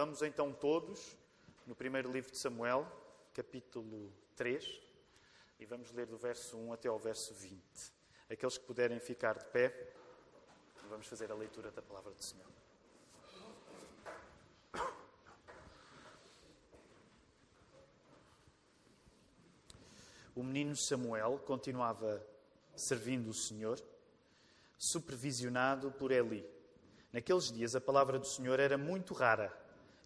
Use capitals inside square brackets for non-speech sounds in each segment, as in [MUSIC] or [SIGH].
Vamos então todos no primeiro livro de Samuel, capítulo 3, e vamos ler do verso 1 até ao verso 20. Aqueles que puderem ficar de pé, vamos fazer a leitura da palavra do Senhor. O menino Samuel continuava servindo o Senhor, supervisionado por Eli. Naqueles dias a palavra do Senhor era muito rara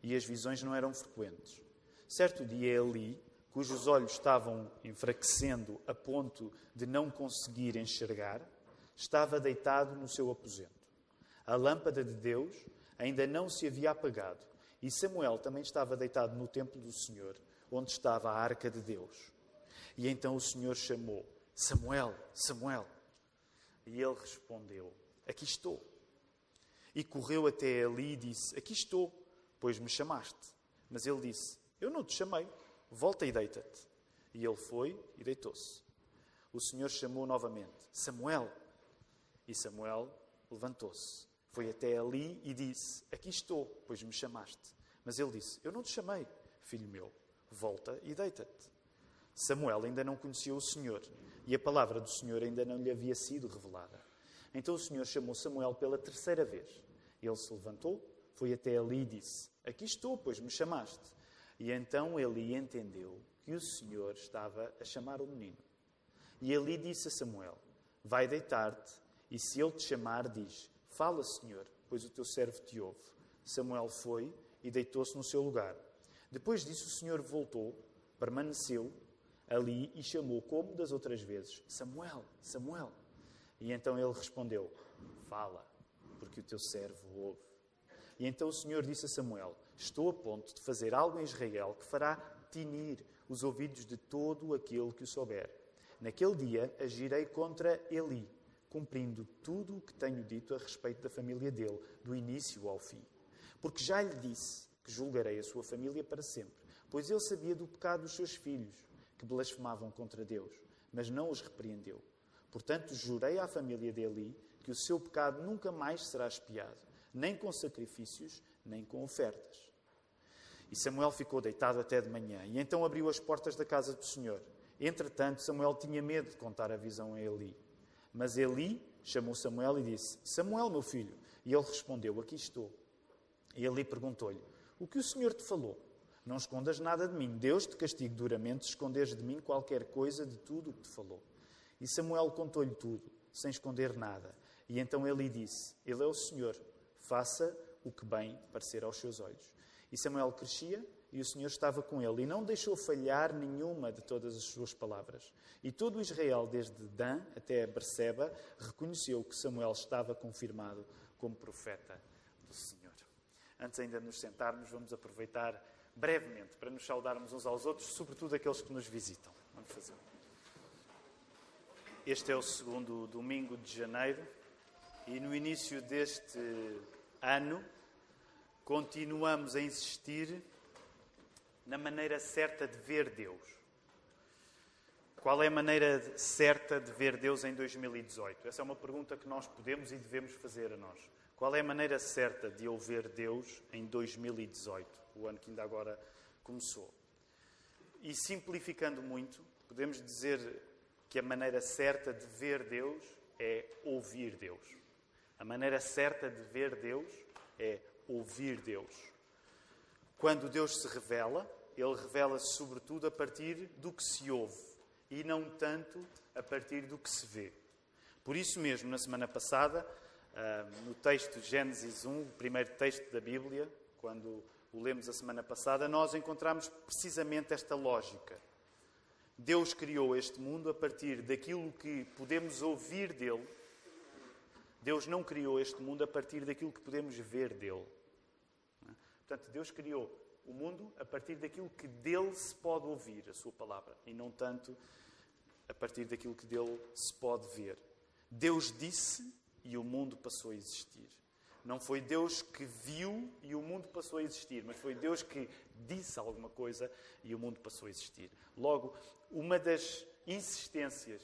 e as visões não eram frequentes. Certo dia Eli, cujos olhos estavam enfraquecendo a ponto de não conseguir enxergar, estava deitado no seu aposento. A lâmpada de Deus ainda não se havia apagado e Samuel também estava deitado no templo do Senhor, onde estava a arca de Deus. E então o Senhor chamou: Samuel, Samuel. E ele respondeu: Aqui estou. E correu até ali e disse: Aqui estou, pois me chamaste. Mas ele disse: Eu não te chamei, volta e deita-te. E ele foi e deitou-se. O Senhor chamou novamente: Samuel. E Samuel levantou-se, foi até ali e disse: Aqui estou, pois me chamaste. Mas ele disse: Eu não te chamei, filho meu, volta e deita-te. Samuel ainda não conhecia o Senhor e a palavra do Senhor ainda não lhe havia sido revelada. Então o Senhor chamou Samuel pela terceira vez. Ele se levantou, foi até ali e disse: Aqui estou, pois me chamaste. E então Eli entendeu que o Senhor estava a chamar o menino. E Eli disse a Samuel: Vai deitar-te, e se ele te chamar, diz: Fala, Senhor, pois o teu servo te ouve. Samuel foi e deitou-se no seu lugar. Depois disso, o Senhor voltou, permaneceu ali e chamou, como das outras vezes, Samuel, Samuel. E então ele respondeu: Fala, porque o teu servo ouve. E então o Senhor disse a Samuel: Estou a ponto de fazer algo em Israel que fará tinir os ouvidos de todo aquele que o souber. Naquele dia agirei contra Eli, cumprindo tudo o que tenho dito a respeito da família dele, do início ao fim. Porque já lhe disse que julgarei a sua família para sempre, pois ele sabia do pecado dos seus filhos que blasfemavam contra Deus, mas não os repreendeu. Portanto, jurei à família de Eli que o seu pecado nunca mais será espiado, nem com sacrifícios, nem com ofertas. E Samuel ficou deitado até de manhã, e então abriu as portas da casa do Senhor. Entretanto, Samuel tinha medo de contar a visão a Eli. Mas Eli chamou Samuel e disse: Samuel, meu filho. E ele respondeu: Aqui estou. E Eli perguntou-lhe: O que o Senhor te falou? Não escondas nada de mim. Deus te castigue duramente se esconderes de mim qualquer coisa de tudo o que te falou. E Samuel contou-lhe tudo, sem esconder nada. E então ele disse: Ele é o Senhor, faça o que bem parecer aos seus olhos. E Samuel crescia e o Senhor estava com ele e não deixou falhar nenhuma de todas as suas palavras. E todo Israel, desde Dan até Berseba, reconheceu que Samuel estava confirmado como profeta do Senhor. Antes ainda de nos sentarmos, vamos aproveitar brevemente, para nos saudarmos uns aos outros, sobretudo aqueles que nos visitam. Vamos fazer. Este é o segundo domingo de janeiro e no início deste ano continuamos a insistir na maneira certa de ver Deus. Qual é a maneira certa de ver Deus em 2018? Essa é uma pergunta que nós podemos e devemos fazer a nós. Qual é a maneira certa de eu ver Deus em 2018? o ano que ainda agora começou. E simplificando muito, podemos dizer que a maneira certa de ver Deus é ouvir Deus. A maneira certa de ver Deus é ouvir Deus. Quando Deus se revela, ele revela-se sobretudo a partir do que se ouve e não tanto a partir do que se vê. Por isso mesmo, na semana passada, ah, no texto de Gênesis 1, o primeiro texto da Bíblia, quando o lemos a semana passada, nós encontramos precisamente esta lógica. Deus criou este mundo a partir daquilo que podemos ouvir dele. Deus não criou este mundo a partir daquilo que podemos ver dele. Portanto, Deus criou o mundo a partir daquilo que dele se pode ouvir, a sua palavra, e não tanto a partir daquilo que dele se pode ver. Deus disse e o mundo passou a existir. Não foi Deus que viu e o mundo passou a existir, mas foi Deus que disse alguma coisa e o mundo passou a existir. Logo, uma das insistências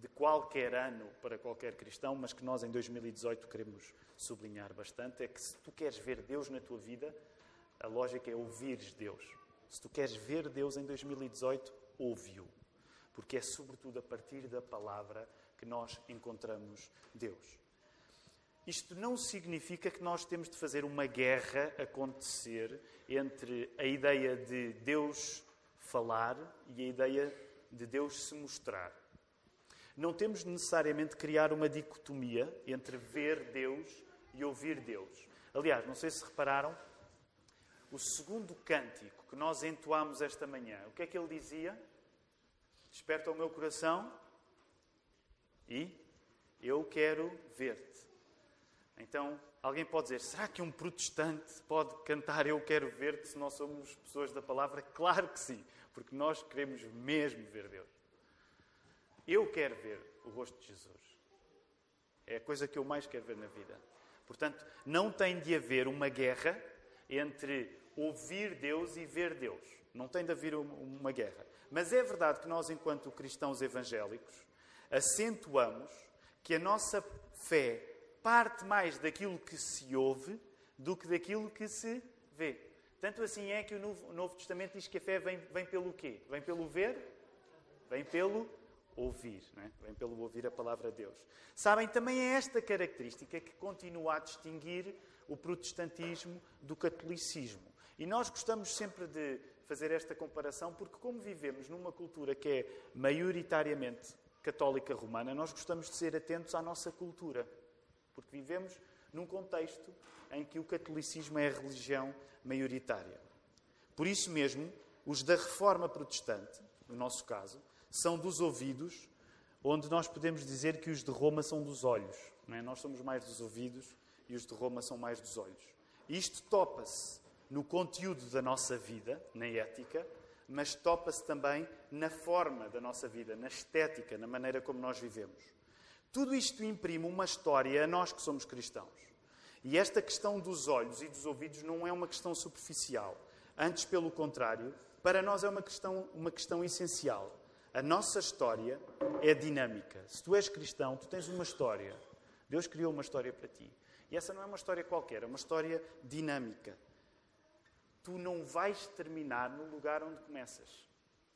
de qualquer ano para qualquer cristão, mas que nós em 2018 queremos sublinhar bastante, é que se tu queres ver Deus na tua vida, A lógica é ouvires Deus. Se tu queres ver Deus em 2018, ouve-o. Porque é sobretudo a partir da palavra que nós encontramos Deus. Isto não significa que nós temos de fazer uma guerra acontecer entre a ideia de Deus falar e a ideia de Deus se mostrar. Não temos necessariamente criar uma dicotomia entre ver Deus e ouvir Deus. Aliás, não sei se repararam, o segundo cântico que nós entoámos esta manhã, o que é que ele dizia? Desperta o meu coração e eu quero ver-te. Então, alguém pode dizer: será que um protestante pode cantar Eu quero ver-te se nós somos pessoas da palavra? Claro que sim, porque nós queremos mesmo ver Deus. Eu quero ver o rosto de Jesus. É a coisa que eu mais quero ver na vida. Portanto, não tem de haver uma guerra entre ouvir Deus e ver Deus. Não tem de haver uma guerra. Mas é verdade que nós, enquanto cristãos evangélicos, acentuamos que a nossa fé parte mais daquilo que se ouve do que daquilo que se vê. Tanto assim é que o Novo, Testamento diz que a fé vem, vem pelo quê? Vem pelo ver? Vem pelo ouvir, é? vem pelo ouvir a palavra de Deus. Sabem, também é esta característica que continua a distinguir o protestantismo do catolicismo. E nós gostamos sempre de fazer esta comparação porque, como vivemos numa cultura que é maioritariamente católica romana, nós gostamos de ser atentos à nossa cultura. Porque vivemos num contexto em que o catolicismo é a religião maioritária. Por isso mesmo, os da reforma protestante, no nosso caso, são dos ouvidos, onde nós podemos dizer que os de Roma são dos olhos. É? Nós somos mais dos ouvidos e os de Roma são mais dos olhos. Isto topa-se no conteúdo da nossa vida, na ética, mas topa-se também na forma da nossa vida, na estética, na maneira como nós vivemos. Tudo isto imprime uma história a nós que somos cristãos. E esta questão dos olhos e dos ouvidos não é uma questão superficial. Antes, pelo contrário, para nós é uma questão, uma questão essencial. A nossa história é dinâmica. Se tu és cristão, tu tens uma história. Deus criou uma história para ti. E essa não é uma história qualquer, é uma história dinâmica. Tu não vais terminar no lugar onde começas.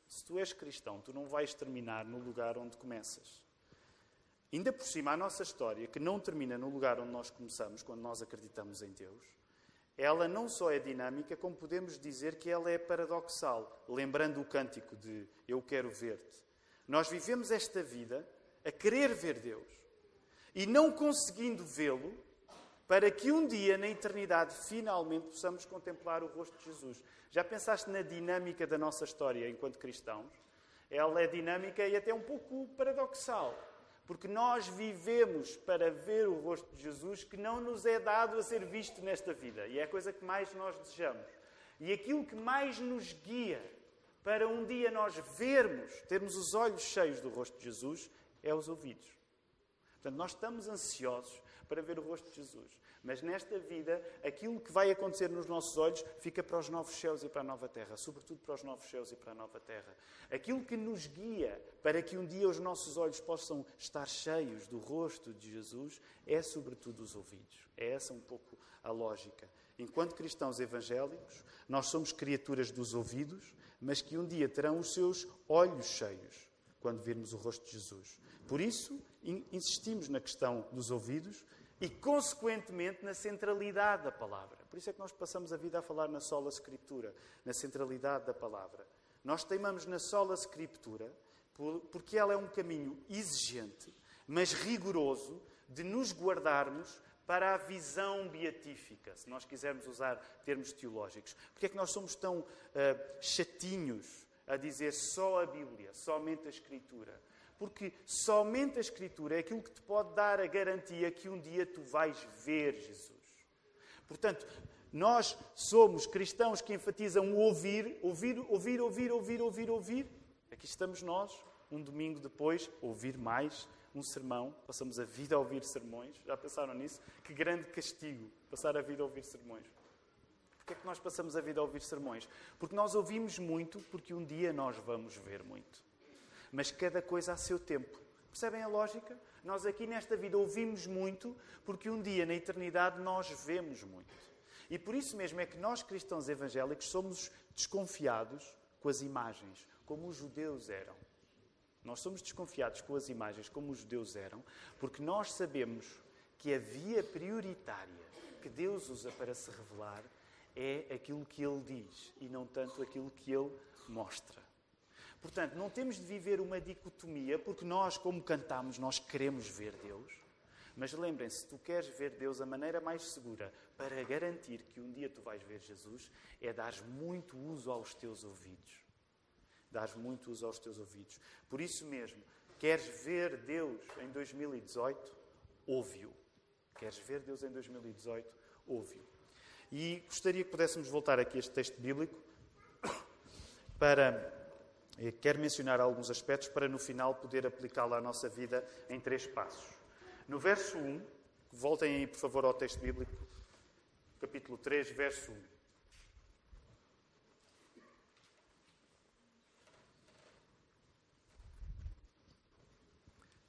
Se tu és cristão, tu não vais terminar no lugar onde começas. Ainda por cima, a nossa história, que não termina no lugar onde nós começamos, quando nós acreditamos em Deus, ela não só é dinâmica, como podemos dizer que ela é paradoxal. Lembrando o cântico de Eu quero ver-te. Nós vivemos esta vida a querer ver Deus e não conseguindo vê-lo, para que um dia, na eternidade, finalmente possamos contemplar o rosto de Jesus. Já pensaste na dinâmica da nossa história enquanto cristãos? Ela é dinâmica e até um pouco paradoxal. Porque nós vivemos para ver o rosto de Jesus que não nos é dado a ser visto nesta vida. E é a coisa que mais nós desejamos. E aquilo que mais nos guia para um dia nós vermos, termos os olhos cheios do rosto de Jesus, é os ouvidos. Portanto, nós estamos ansiosos para ver o rosto de Jesus. Mas nesta vida, aquilo que vai acontecer nos nossos olhos fica para os novos céus e para a nova terra, sobretudo para os novos céus e para a nova terra. Aquilo que nos guia para que um dia os nossos olhos possam estar cheios do rosto de Jesus é, sobretudo, os ouvidos. É essa um pouco a lógica. Enquanto cristãos evangélicos, nós somos criaturas dos ouvidos, mas que um dia terão os seus olhos cheios quando virmos o rosto de Jesus. Por isso, insistimos na questão dos ouvidos, e, consequentemente, na centralidade da palavra. Por isso é que nós passamos a vida a falar na sola Escritura, na centralidade da palavra. Nós teimamos na sola Escritura porque ela é um caminho exigente, mas rigoroso, de nos guardarmos para a visão beatífica, se nós quisermos usar termos teológicos. Porque é que nós somos tão uh, chatinhos a dizer só a Bíblia, somente a Escritura? Porque somente a Escritura é aquilo que te pode dar a garantia que um dia tu vais ver Jesus. Portanto, nós somos cristãos que enfatizam o ouvir, ouvir, ouvir, ouvir, ouvir, ouvir, ouvir. Aqui estamos nós, um domingo depois, ouvir mais um sermão. Passamos a vida a ouvir sermões. Já pensaram nisso? Que grande castigo passar a vida a ouvir sermões. Porquê é que nós passamos a vida a ouvir sermões? Porque nós ouvimos muito, porque um dia nós vamos ver muito mas cada coisa a seu tempo. Percebem a lógica? Nós aqui nesta vida ouvimos muito, porque um dia na eternidade nós vemos muito. E por isso mesmo é que nós, cristãos evangélicos, somos desconfiados com as imagens, como os judeus eram. Nós somos desconfiados com as imagens, como os judeus eram, porque nós sabemos que a via prioritária que Deus usa para se revelar é aquilo que Ele diz e não tanto aquilo que Ele mostra. Portanto, não temos de viver uma dicotomia, porque nós, como cantamos, nós queremos ver Deus. Mas lembrem-se, se tu queres ver Deus, a maneira mais segura para garantir que um dia tu vais ver Jesus é dar muito uso aos teus ouvidos. Dar muito uso aos teus ouvidos. Por isso mesmo, queres ver Deus em 2018? Ouve-o. Queres ver Deus em 2018? Ouve-o. E gostaria que pudéssemos voltar aqui a este texto bíblico [COUGHS] para. Quero mencionar alguns aspectos para no final poder aplicá-lo à nossa vida em três passos. No verso 1, voltem aí por favor ao texto bíblico, capítulo 3, verso 1.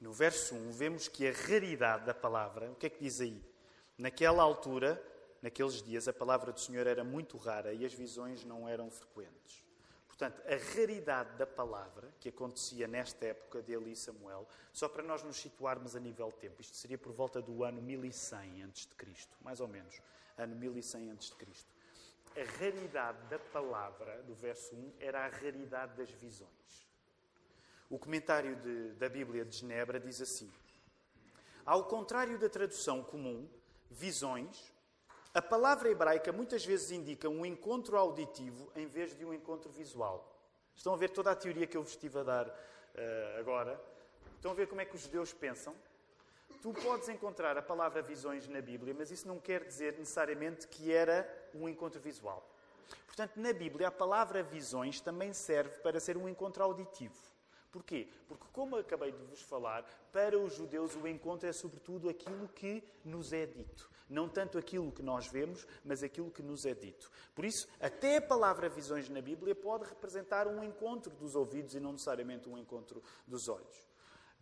No verso 1, vemos que a raridade da palavra, o que é que diz aí? Naquela altura, naqueles dias, a palavra do Senhor era muito rara e as visões não eram frequentes. Portanto, a raridade da palavra que acontecia nesta época de Eli e Samuel, só para nós nos situarmos a nível de tempo, isto seria por volta do ano 1100 a.C., mais ou menos, ano 1100 a.C. A raridade da palavra, do verso 1, era a raridade das visões. O comentário de, da Bíblia de Genebra diz assim: Ao contrário da tradução comum, visões, a palavra hebraica muitas vezes indica um encontro auditivo em vez de um encontro visual. Estão a ver toda a teoria que eu vos estive a dar uh, agora? Estão a ver como é que os judeus pensam? Tu podes encontrar a palavra visões na Bíblia, mas isso não quer dizer necessariamente que era um encontro visual. Portanto, na Bíblia, a palavra visões também serve para ser um encontro auditivo. Porquê? Porque, como acabei de vos falar, para os judeus o encontro é sobretudo aquilo que nos é dito. Não tanto aquilo que nós vemos, mas aquilo que nos é dito. Por isso, até a palavra visões na Bíblia pode representar um encontro dos ouvidos e não necessariamente um encontro dos olhos.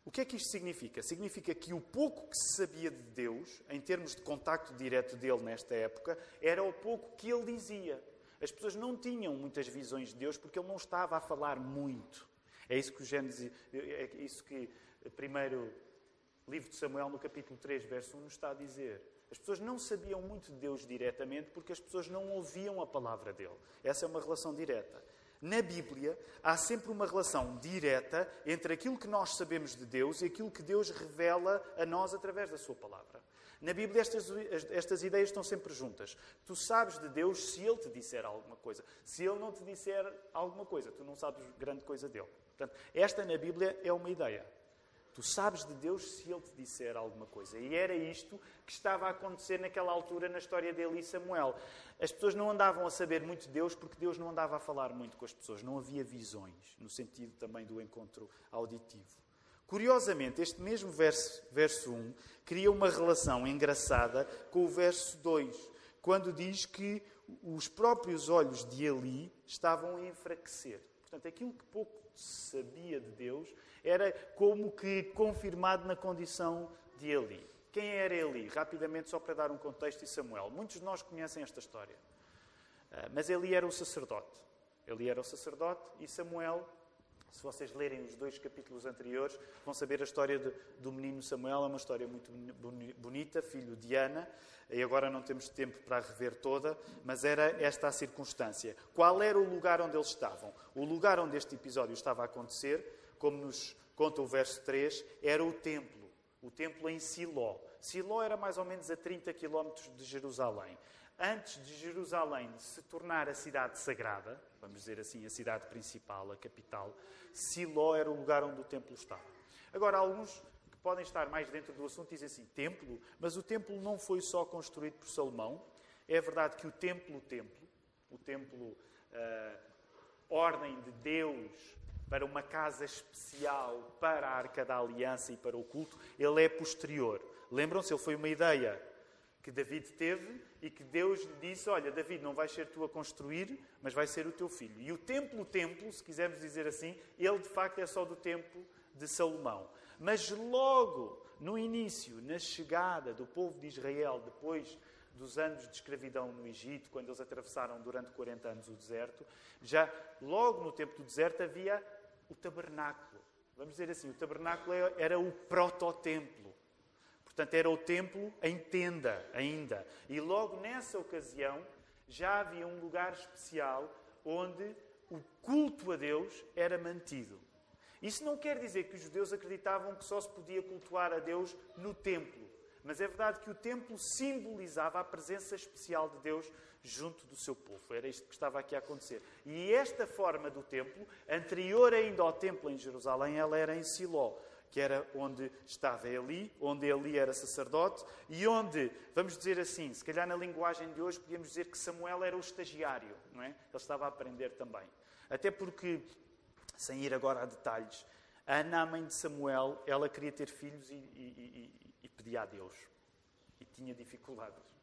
O que é que isto significa? Significa que o pouco que se sabia de Deus, em termos de contacto direto dele nesta época, era o pouco que ele dizia. As pessoas não tinham muitas visões de Deus porque ele não estava a falar muito. É isso que o Gênesis, é isso que primeiro livro de Samuel, no capítulo 3, verso 1, nos está a dizer. As pessoas não sabiam muito de Deus diretamente porque as pessoas não ouviam a palavra dele. Essa é uma relação direta. Na Bíblia, há sempre uma relação direta entre aquilo que nós sabemos de Deus e aquilo que Deus revela a nós através da Sua palavra. Na Bíblia, estas, estas ideias estão sempre juntas. Tu sabes de Deus se Ele te disser alguma coisa. Se Ele não te disser alguma coisa, tu não sabes grande coisa dele. Portanto, esta na Bíblia é uma ideia. Tu sabes de Deus se Ele te disser alguma coisa. E era isto que estava a acontecer naquela altura na história de Eli e Samuel. As pessoas não andavam a saber muito de Deus porque Deus não andava a falar muito com as pessoas. Não havia visões, no sentido também do encontro auditivo. Curiosamente, este mesmo verso, verso 1 cria uma relação engraçada com o verso 2, quando diz que os próprios olhos de Eli estavam a enfraquecer. Portanto, aquilo que pouco sabia de Deus era como que confirmado na condição de Eli. Quem era Eli? Rapidamente, só para dar um contexto, e Samuel. Muitos de nós conhecem esta história. Ah, mas Eli era o sacerdote. Eli era o sacerdote e Samuel, se vocês lerem os dois capítulos anteriores, vão saber a história de, do menino Samuel. É uma história muito bonita, filho de Ana. E agora não temos tempo para a rever toda, mas era esta a circunstância. Qual era o lugar onde eles estavam? O lugar onde este episódio estava a acontecer como nos conta o verso 3, era o templo. O templo em Siló. Siló era mais ou menos a 30 quilómetros de Jerusalém. Antes de Jerusalém se tornar a cidade sagrada, vamos dizer assim, a cidade principal, a capital, Siló era o lugar onde o templo estava. Agora, alguns que podem estar mais dentro do assunto dizem assim: templo? Mas o templo não foi só construído por Salomão. É verdade que o templo, o templo, o templo, uh, ordem de Deus, para uma casa especial para a Arca da Aliança e para o culto, ele é posterior. Lembram-se? Ele foi uma ideia que David teve e que Deus lhe disse: Olha, David, não vais ser tu a construir, mas vai ser o teu filho. E o templo, o templo, se quisermos dizer assim, ele de facto é só do tempo de Salomão. Mas logo no início, na chegada do povo de Israel, depois dos anos de escravidão no Egito, quando eles atravessaram durante 40 anos o deserto, já logo no tempo do deserto havia o tabernáculo. Vamos dizer assim, o tabernáculo era o prototemplo. Portanto, era o templo em tenda ainda. E logo nessa ocasião já havia um lugar especial onde o culto a Deus era mantido. Isso não quer dizer que os judeus acreditavam que só se podia cultuar a Deus no templo. Mas é verdade que o templo simbolizava a presença especial de Deus junto do seu povo. Era isto que estava aqui a acontecer. E esta forma do templo, anterior ainda ao templo em Jerusalém, ela era em Siló, que era onde estava Eli, onde Eli era sacerdote e onde, vamos dizer assim, se calhar na linguagem de hoje podíamos dizer que Samuel era o estagiário, não é? Ele estava a aprender também. Até porque, sem ir agora a detalhes, Ana, a mãe de Samuel, ela queria ter filhos e, e, e, e pedia a Deus. E tinha dificuldades.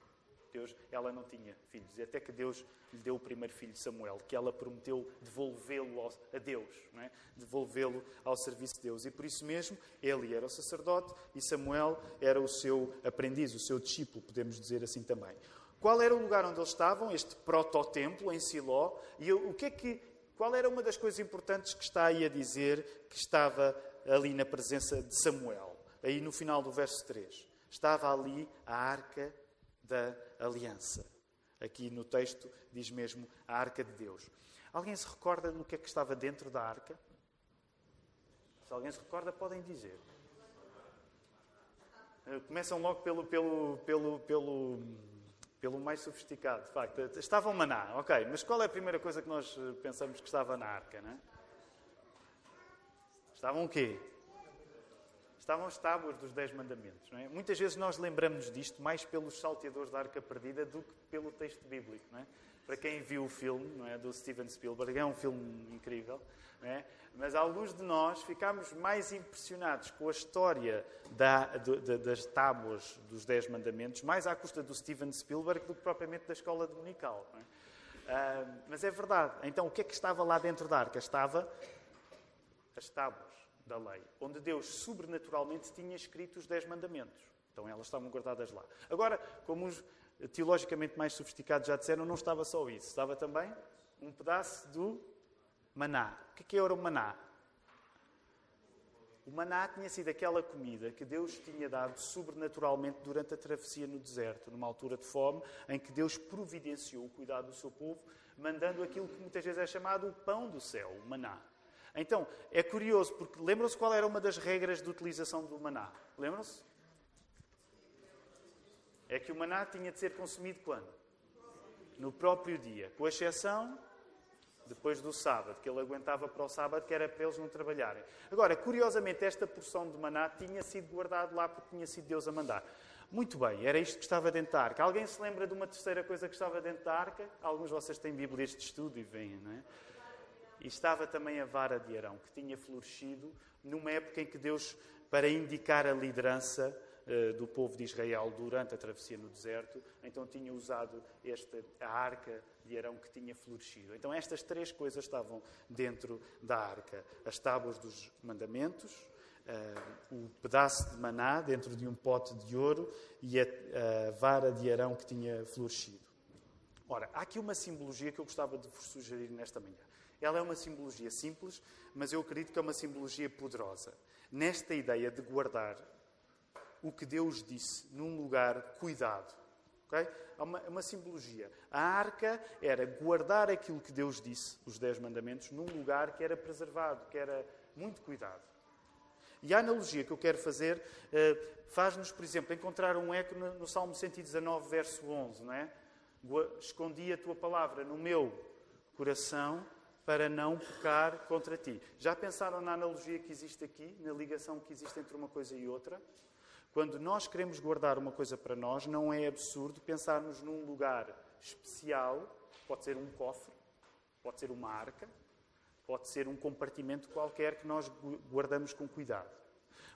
Deus, ela não tinha filhos. E até que Deus lhe deu o primeiro filho, Samuel, que ela prometeu devolvê-lo a Deus, é? devolvê-lo ao serviço de Deus. E por isso mesmo, ele era o sacerdote e Samuel era o seu aprendiz, o seu discípulo, podemos dizer assim também. Qual era o lugar onde eles estavam? Este prototemplo em Siló. E o que é que, qual era uma das coisas importantes que está aí a dizer que estava ali na presença de Samuel? Aí no final do verso 3. Estava ali a arca da aliança. Aqui no texto diz mesmo a arca de Deus. Alguém se recorda no que é que estava dentro da arca? Se alguém se recorda, podem dizer. Eh, começam logo pelo, pelo, pelo, pelo, pelo mais sofisticado, de facto. Estava o maná, ok. Mas qual é a primeira coisa que nós eh, pensamos que estava na arca? Não é? Estavam o quê? Estavam as tábuas dos Dez Mandamentos. É? Muitas vezes nós lembramos disto mais pelos salteadores da Arca Perdida do que pelo texto bíblico. É? Para quem viu o filme é? do Steven Spielberg, é um filme incrível, é? mas alguns de nós ficámos mais impressionados com a história da, de, das tábuas dos Dez Mandamentos, mais à custa do Steven Spielberg do que propriamente da escola dominical. Uh, mas é verdade. Então, o que é que estava lá dentro da arca? Estava as tábuas da lei, onde Deus sobrenaturalmente tinha escrito os Dez Mandamentos. Então elas estavam guardadas lá. Agora, como os teologicamente mais sofisticados já disseram, não estava só isso. Estava também um pedaço do maná. O que é era o maná? O maná tinha sido aquela comida que Deus tinha dado sobrenaturalmente durante a travessia no deserto, numa altura de fome, em que Deus providenciou o cuidado do seu povo, mandando aquilo que muitas vezes é chamado o pão do céu, o maná. Então, é curioso, porque lembram-se qual era uma das regras de utilização do maná? Lembram-se? É que o maná tinha de ser consumido quando? No próprio dia, com exceção depois do sábado, que ele aguentava para o sábado, que era para eles não trabalharem. Agora, curiosamente, esta porção de maná tinha sido guardada lá porque tinha sido Deus a mandar. Muito bem, era isto que estava dentro da arca. Alguém se lembra de uma terceira coisa que estava dentro da arca? Alguns de vocês têm Bíblias de estudo e veem, não é? E estava também a vara de Arão, que tinha florescido numa época em que Deus, para indicar a liderança uh, do povo de Israel durante a travessia no deserto, então tinha usado esta, a arca de Arão que tinha florescido. Então estas três coisas estavam dentro da arca: as tábuas dos mandamentos, uh, o pedaço de maná dentro de um pote de ouro e a, a vara de Arão que tinha florescido. Ora, há aqui uma simbologia que eu gostava de vos sugerir nesta manhã. Ela é uma simbologia simples, mas eu acredito que é uma simbologia poderosa. Nesta ideia de guardar o que Deus disse num lugar cuidado. Okay? É uma, uma simbologia. A arca era guardar aquilo que Deus disse, os Dez Mandamentos, num lugar que era preservado, que era muito cuidado. E a analogia que eu quero fazer uh, faz-nos, por exemplo, encontrar um eco no Salmo 119, verso 11, não é? Escondi a tua palavra no meu coração para não pecar contra ti. Já pensaram na analogia que existe aqui, na ligação que existe entre uma coisa e outra? Quando nós queremos guardar uma coisa para nós, não é absurdo pensarmos num lugar especial, pode ser um cofre, pode ser uma arca, pode ser um compartimento qualquer que nós guardamos com cuidado.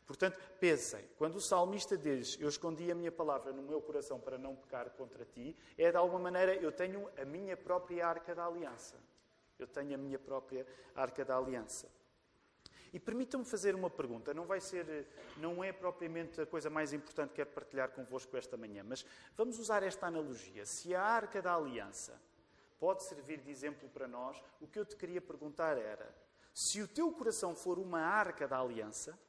Portanto, pensem, quando o salmista diz: Eu escondi a minha palavra no meu coração para não pecar contra ti, é de alguma maneira eu tenho a minha própria arca da aliança. Eu tenho a minha própria arca da aliança. E permitam-me fazer uma pergunta. Não vai ser, não é propriamente a coisa mais importante que quero partilhar convosco esta manhã, mas vamos usar esta analogia. Se a Arca da Aliança pode servir de exemplo para nós, o que eu te queria perguntar era: se o teu coração for uma Arca da Aliança,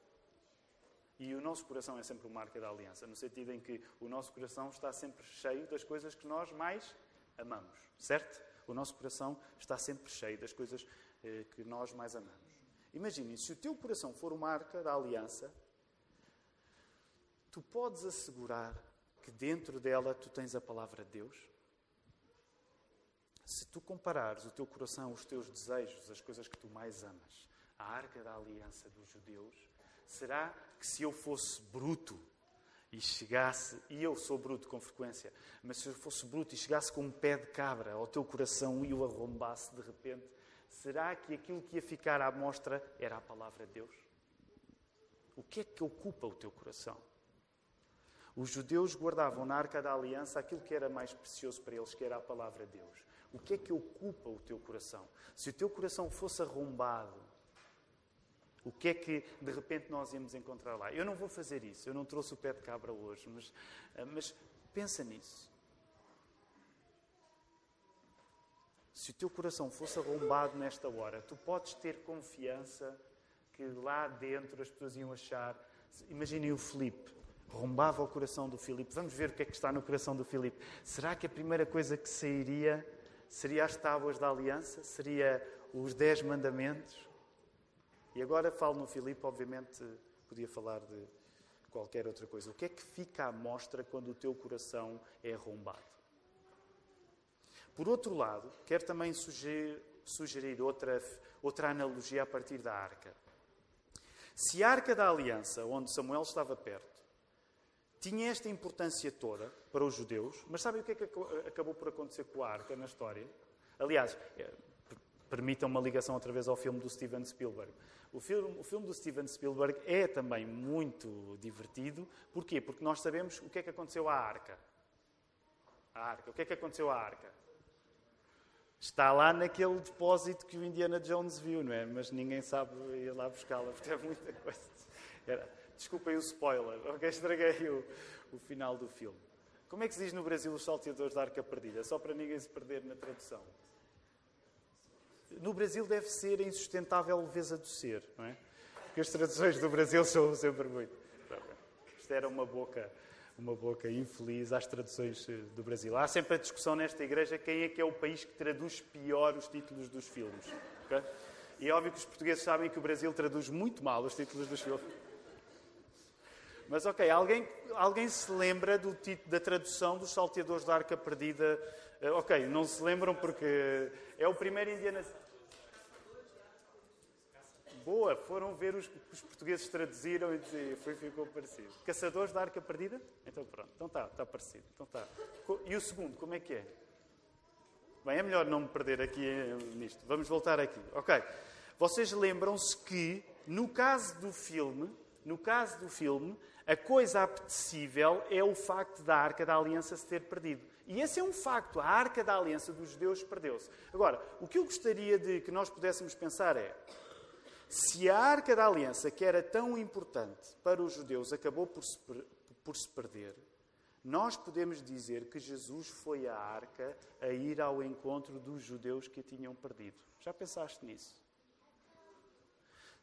e o nosso coração é sempre uma Arca da Aliança, no sentido em que o nosso coração está sempre cheio das coisas que nós mais amamos, certo? O nosso coração está sempre cheio das coisas eh, que nós mais amamos. Imaginem, se o teu coração for uma arca da aliança, tu podes assegurar que dentro dela tu tens a palavra de Deus? Se tu comparares o teu coração, os teus desejos, as coisas que tu mais amas, à arca da aliança dos judeus, será que se eu fosse bruto e chegasse, e eu sou bruto com frequência, mas se eu fosse bruto e chegasse com um pé de cabra ao teu coração e o arrombasse de repente, será que aquilo que ia ficar à mostra era a palavra de Deus? O que é que ocupa o teu coração? Os judeus guardavam na arca da aliança aquilo que era mais precioso para eles, que era a palavra de Deus. O que é que ocupa o teu coração? Se o teu coração fosse arrombado, o que é que de repente nós íamos encontrar lá? Eu não vou fazer isso, eu não trouxe o pé de cabra hoje, mas, mas pensa nisso. Se o teu coração fosse arrombado nesta hora, tu podes ter confiança que lá dentro as pessoas iam achar. Imaginem o Filipe, arrombava o coração do Filipe. Vamos ver o que é que está no coração do Filipe. Será que a primeira coisa que sairia seria as tábuas da aliança? Seria os dez mandamentos? E agora falo no Filipe, obviamente podia falar de qualquer outra coisa. O que é que fica à mostra quando o teu coração é arrombado? Por outro lado, quero também sugerir, sugerir outra, outra analogia a partir da arca. Se a arca da aliança, onde Samuel estava perto, tinha esta importância toda para os judeus, mas sabem o que é que acabou por acontecer com a arca na história? Aliás, é, permitam uma ligação outra vez ao filme do Steven Spielberg. O filme, o filme do Steven Spielberg é também muito divertido. Porquê? Porque nós sabemos o que é que aconteceu à arca. A arca. O que é que aconteceu à arca? Está lá naquele depósito que o Indiana Jones viu, não é? Mas ninguém sabe ir lá buscá-la, porque é muita coisa. Era, desculpem o spoiler, ok? Estraguei o, o final do filme. Como é que se diz no Brasil os salteadores da arca perdida? Só para ninguém se perder na tradução. No Brasil deve ser a insustentável leveza do ser, não é? Porque as traduções do Brasil são sempre muito. Isto era uma boca uma boca infeliz às traduções eh, do Brasil. Há sempre a discussão nesta igreja quem é que é o país que traduz pior os títulos dos filmes. Okay? E é óbvio que os portugueses sabem que o Brasil traduz muito mal os títulos dos filmes. Mas, ok, alguém, alguém se lembra do título, da tradução dos Salteadores da Arca Perdida? Uh, ok, não se lembram porque é o primeiro Indiana... Boa, foram ver os os portugueses traduziram e foi, ficou parecido. Caçadores da Arca Perdida? Então pronto, então está, está parecido. Então está. E o segundo, como é que é? Bem, é melhor não me perder aqui eh, nisto. Vamos voltar aqui. Ok. Vocês lembram-se que, no caso do filme, no caso do filme, a coisa apetecível é o facto da Arca da Aliança se ter perdido. E esse é um facto. A Arca da Aliança dos judeus perdeu-se. Agora, o que eu gostaria de que nós pudéssemos pensar é se a arca da aliança, que era tão importante para os judeus, acabou por se, por se perder, nós podemos dizer que Jesus foi a arca a ir ao encontro dos judeus que a tinham perdido. Já pensaste nisso?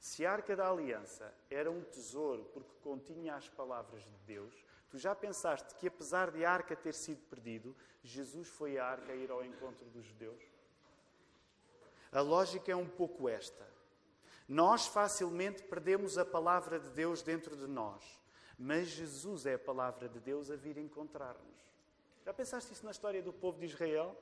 Se a arca da aliança era um tesouro porque continha as palavras de Deus, tu já pensaste que apesar de a arca ter sido perdido, Jesus foi a arca a ir ao encontro dos judeus? A lógica é um pouco esta. Nós facilmente perdemos a palavra de Deus dentro de nós, mas Jesus é a palavra de Deus a vir encontrar-nos. Já pensaste isso na história do povo de Israel?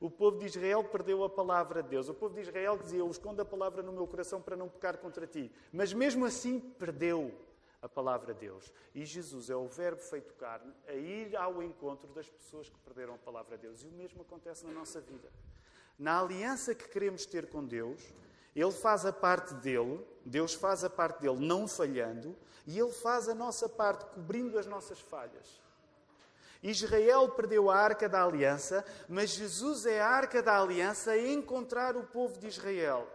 O povo de Israel perdeu a palavra de Deus. O povo de Israel dizia: Eu escondo a palavra no meu coração para não pecar contra ti. Mas mesmo assim perdeu a palavra de Deus. E Jesus é o Verbo feito carne a ir ao encontro das pessoas que perderam a palavra de Deus. E o mesmo acontece na nossa vida. Na aliança que queremos ter com Deus, ele faz a parte dele, Deus faz a parte dele não falhando, e Ele faz a nossa parte cobrindo as nossas falhas. Israel perdeu a arca da aliança, mas Jesus é a arca da aliança a encontrar o povo de Israel.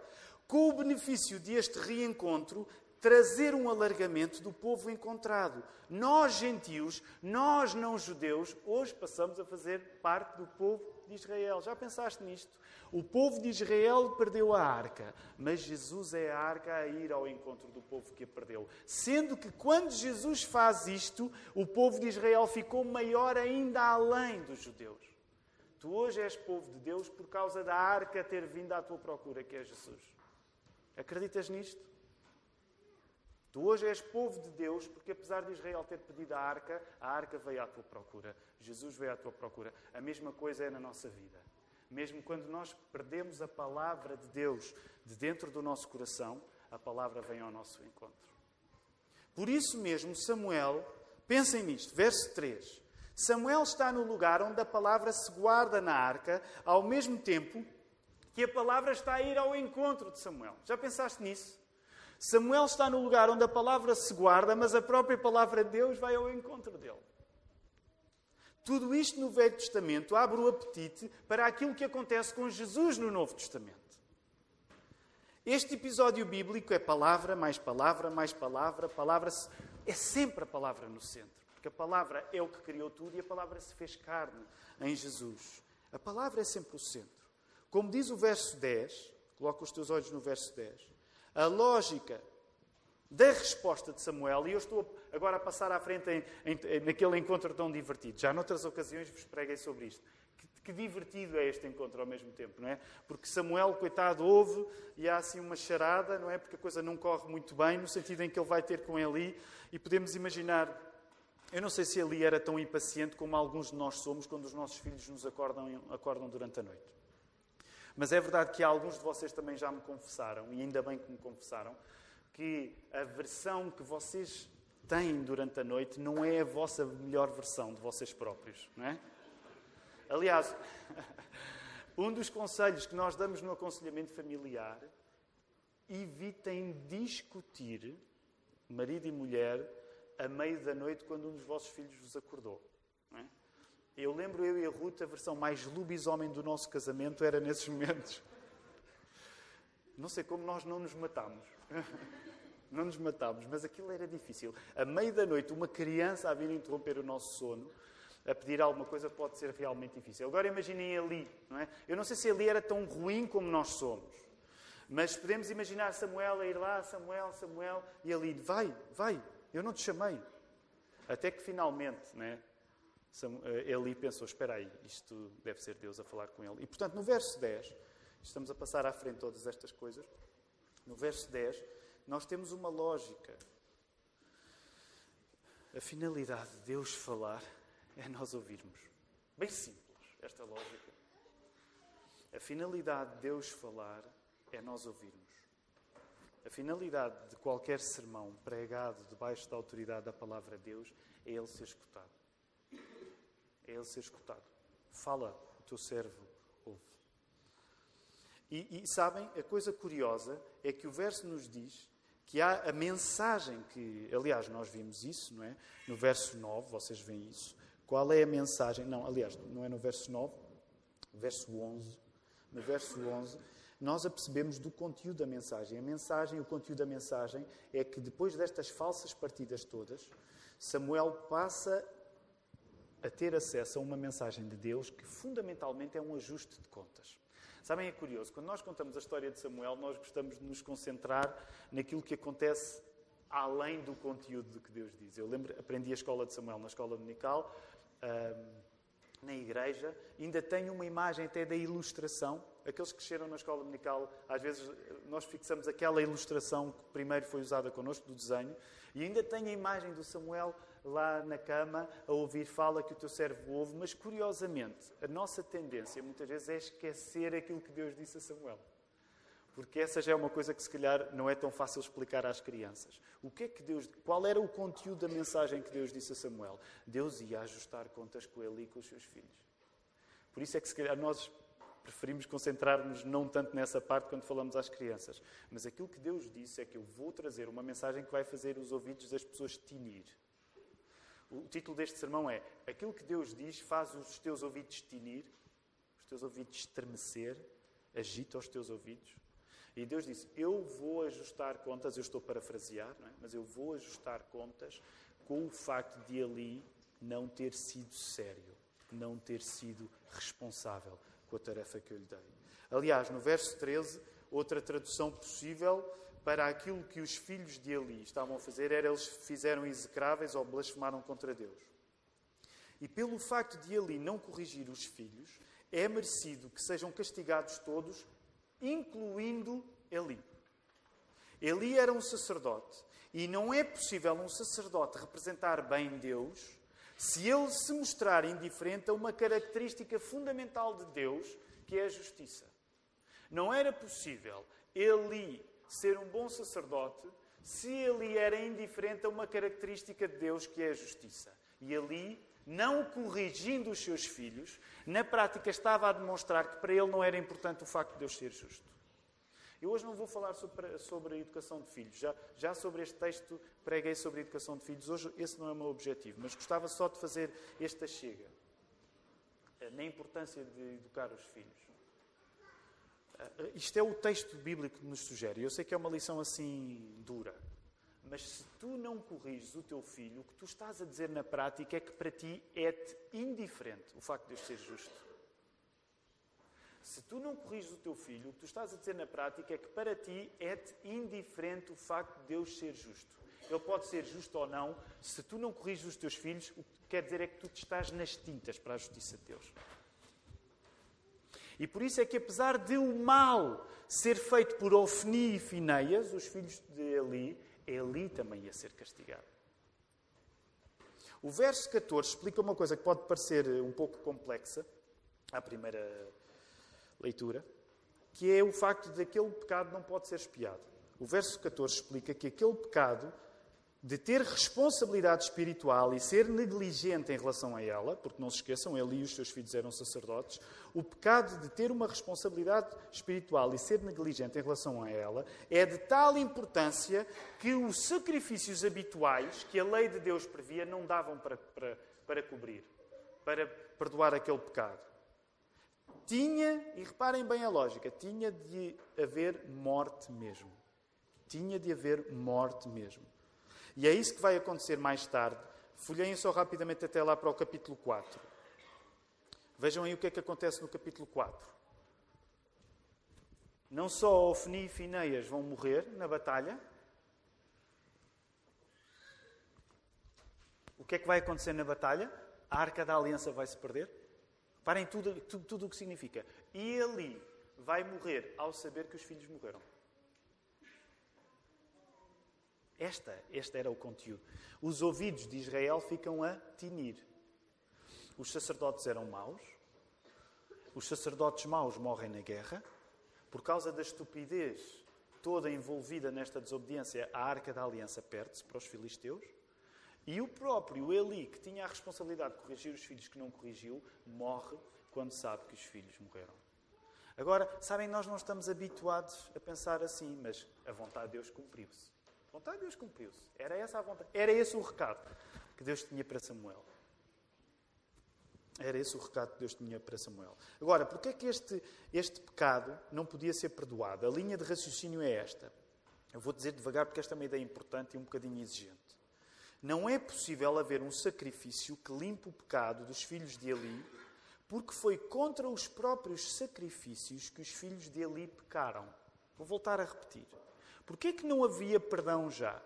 com o benefício deste reencontro, trazer um alargamento do povo encontrado. Nós, gentios, nós, não judeus, hoje passamos a fazer parte do povo de Israel. Já pensaste nisto? O povo de Israel perdeu a arca, mas Jesus é a arca a ir ao encontro do povo que a perdeu. Sendo que quando Jesus faz isto, o povo de Israel ficou maior ainda além dos judeus. Tu hoje és povo de Deus por causa da arca ter vindo à tua procura, que é Jesus. Acreditas nisto? Tu hoje és povo de Deus, porque apesar de Israel ter pedido a arca, a arca veio à tua procura. Jesus veio à tua procura. A mesma coisa é na nossa vida. Mesmo quando nós perdemos a palavra de Deus de dentro do nosso coração, a palavra vem ao nosso encontro. Por isso mesmo, Samuel, pensem nisto, verso 3. Samuel está no lugar onde a palavra se guarda na arca, ao mesmo tempo que a palavra está a ir ao encontro de Samuel. Já pensaste nisso? Samuel está no lugar onde a palavra se guarda, mas a própria palavra de Deus vai ao encontro dele. Tudo isto no Velho Testamento abre o apetite para aquilo que acontece com Jesus no Novo Testamento. Este episódio bíblico é palavra, mais palavra, mais palavra, palavra. É sempre a palavra no centro. Porque a palavra é o que criou tudo e a palavra se fez carne em Jesus. A palavra é sempre o centro. Como diz o verso 10, coloca os teus olhos no verso 10 a lógica da resposta de Samuel, e eu estou agora a passar à frente em, em, naquele encontro tão divertido. Já noutras ocasiões vos preguei sobre isto. Que, que, divertido é este encontro ao mesmo tempo, não é? Porque Samuel, coitado, ouve e há assim uma charada, não é? Porque a coisa não corre muito bem, no sentido em que ele vai ter com Eli, e podemos imaginar. Eu não sei se Eli era tão impaciente como alguns de nós somos quando os nossos filhos nos acordam, acordam durante a noite. Mas é verdade que alguns de vocês também já me confessaram, e ainda bem que me confessaram, que a versão que vocês têm durante a noite não é a vossa melhor versão de vocês próprios, não é? Aliás, [LAUGHS] um dos conselhos que nós damos no aconselhamento familiar, evitem discutir marido e mulher a meio da noite quando um dos vossos filhos vos acordou. Não é? Eu lembro eu e a Ruth, a versão mais lobisomem do nosso casamento era nesses momentos. Não sei como nós não nos matámos. [LAUGHS] Não nos matámos, mas aquilo era difícil. A meio da noite, uma criança a vir interromper o nosso sono, a pedir alguma coisa, pode ser realmente difícil. Agora imaginem ali, não é? Eu não sei se ali era tão ruim como nós somos. Mas podemos imaginar Samuel a ir lá, Samuel, Samuel, e ali, vai, vai, eu não te chamei. Até que finalmente, é? Eh, Eli pensou: espera aí, isto deve ser Deus a falar com ele. E portanto, no verso 10, estamos a passar à frente todas estas coisas. No verso 10, nós temos uma lógica. A finalidade de Deus falar é nós ouvirmos. Bem simples, esta lógica. A finalidade de Deus falar é nós ouvirmos. A finalidade de qualquer sermão pregado debaixo da autoridade da palavra de Deus é ele ser escutado é ele ser escutado. Fala, o teu servo ouve. E, e, sabem, a coisa curiosa é que o verso nos diz que há a mensagem que, aliás, nós vimos isso, não é? No verso 9, vocês veem isso. Qual é a mensagem? Não, aliás, não é no verso 9, verso 11. No verso 11, nós apercebemos do conteúdo da mensagem. A mensagem, o conteúdo da mensagem é que depois destas falsas partidas todas, Samuel passa a ter acesso a uma mensagem de Deus que fundamentalmente é um ajuste de contas. Sabem, é curioso, quando nós contamos a história de Samuel, nós gostamos de nos concentrar naquilo que acontece além do conteúdo do que Deus diz. Eu lembro, aprendi a escola de Samuel na escola dominical, na igreja, ainda tenho uma imagem até da ilustração. Aqueles que cresceram na escola dominical, às vezes nós fixamos aquela ilustração que primeiro foi usada connosco, do desenho, e ainda tenho a imagem do Samuel lá na cama a ouvir fala que o teu servo ouve, mas curiosamente, a nossa tendência muitas vezes é esquecer aquilo que Deus disse a Samuel. Porque essa já é uma coisa que se calhar não é tão fácil explicar às crianças. O que é que Deus, qual era o conteúdo da mensagem que Deus disse a Samuel? Deus ia ajustar contas com ele e com os seus filhos. Por isso é que se calhar nós preferimos concentrar-nos não tanto nessa parte quando falamos às crianças. Mas aquilo que Deus disse é que eu vou trazer uma mensagem que vai fazer os ouvidos das pessoas tinir. O título deste sermão é Aquilo que Deus diz faz os teus ouvidos tinir, os teus ouvidos estremecer, agita os teus ouvidos. E Deus disse: Eu vou ajustar contas, eu estou parafrasear, é? mas eu vou ajustar contas com o facto de ali não ter sido sério, não ter sido responsável com a tarefa que eu lhe dei. Aliás, no verso 13, outra tradução possível para aquilo que os filhos de Eli estavam a fazer era eles fizeram execráveis ou blasfemaram contra Deus. E pelo facto de Eli não corrigir os filhos, é merecido que sejam castigados todos, incluindo Eli. Eli era um sacerdote e não é possível um sacerdote representar bem Deus se ele se mostrar indiferente a uma característica fundamental de Deus, que é a justiça. Não era possível Eli ser um bom sacerdote se ele era indiferente a uma característica de Deus, que é a justiça. E ali, não corrigindo os seus filhos, na prática estava a demonstrar que para ele não era importante o facto de Deus ser justo. Eu hoje não vou falar sobre, sobre a educação de filhos. Já, já sobre este texto preguei sobre a educação de filhos. Hoje esse não é o meu objetivo, mas gostava só de fazer esta chega eh, na importância de educar os filhos. Eh, isto é o texto bíblico que nos sugere. Eu sei que é uma lição assim dura. Mas se tu não corriges o teu filho, o que tu estás a dizer na prática é que para ti é-te indiferente o facto de Deus ser justo. Se tu não corriges o teu filho, o que tu estás a dizer na prática é que para ti é-te indiferente o facto de Deus ser justo. Ele pode ser justo ou não, se tu não corriges os teus filhos, o que quer dizer é que tu te estás nas tintas para a justiça de Deus. E por isso é que, apesar de o mal ser feito por Ofni e Fineias, os filhos de Eli, Eli também ia ser castigado. O verso 14 explica uma coisa que pode parecer um pouco complexa à primeira leitura, que é o facto de aquele pecado não pode ser espiado. O verso 14 explica que aquele pecado de ter responsabilidade espiritual e ser negligente em relação a ela, porque não se esqueçam, ele e os seus filhos eram sacerdotes, o pecado de ter uma responsabilidade espiritual e ser negligente em relação a ela é de tal importância que os sacrifícios habituais que a lei de Deus previa não davam para, para, para cobrir, para perdoar aquele pecado. Tinha, e reparem bem a lógica, tinha de haver morte mesmo. Tinha de haver morte mesmo. E é isso que vai acontecer mais tarde. Folheiem só rapidamente até lá para o capítulo 4. Vejam aí o que é que acontece no capítulo 4. Não só Ofni e Fineias vão morrer na batalha. O que é que vai acontecer na batalha? A arca da aliança vai se perder. Parem tudo, tudo, tudo o que significa. E ele vai morrer ao saber que os filhos morreram. Esta, este era o conteúdo. Os ouvidos de Israel ficam a tinir. Os sacerdotes eram maus. Os sacerdotes maus morrem na guerra. Por causa da estupidez toda envolvida nesta desobediência, a arca da aliança perde-se para os filisteus. E o próprio Eli, que tinha a responsabilidade de corrigir os filhos que não corrigiu, morre quando sabe que os filhos morreram. Agora, sabem, nós não estamos habituados a pensar assim, mas a vontade de Deus cumpriu-se. Vontade de Deus cumpriu-se. Era essa a vontade. Era esse o recado que Deus tinha para Samuel. Era esse o recado que Deus tinha para Samuel. Agora, porquê é que este, este pecado não podia ser perdoado? A linha de raciocínio é esta. Eu vou dizer devagar porque esta é uma ideia importante e um bocadinho exigente. Não é possível haver um sacrifício que limpe o pecado dos filhos de Eli, porque foi contra os próprios sacrifícios que os filhos de Eli pecaram. Vou voltar a repetir. Porquê que não havia perdão já?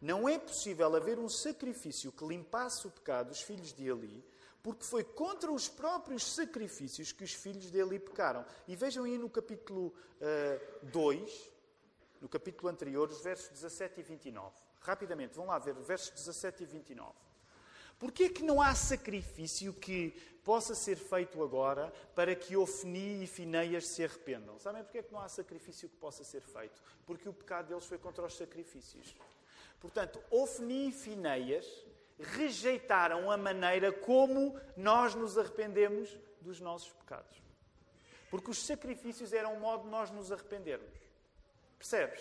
Não é possível haver um sacrifício que limpasse o pecado dos filhos de Eli, porque foi contra os próprios sacrifícios que os filhos de Eli pecaram. E vejam aí no capítulo uh, eh, 2, no capítulo anterior, os versos 17 e 29. Rapidamente, vão lá ver, versos 17 e 29. Porquê é que não há sacrifício que possa ser feito agora para que Ofni e Fineias se arrependam? Sabem porquê é que não há sacrifício que possa ser feito? Porque o pecado deles foi contra os sacrifícios. Portanto, Ofni e Fineias rejeitaram a maneira como nós nos arrependemos dos nossos pecados. Porque os sacrifícios eram um modo de nós nos arrependermos. Percebes?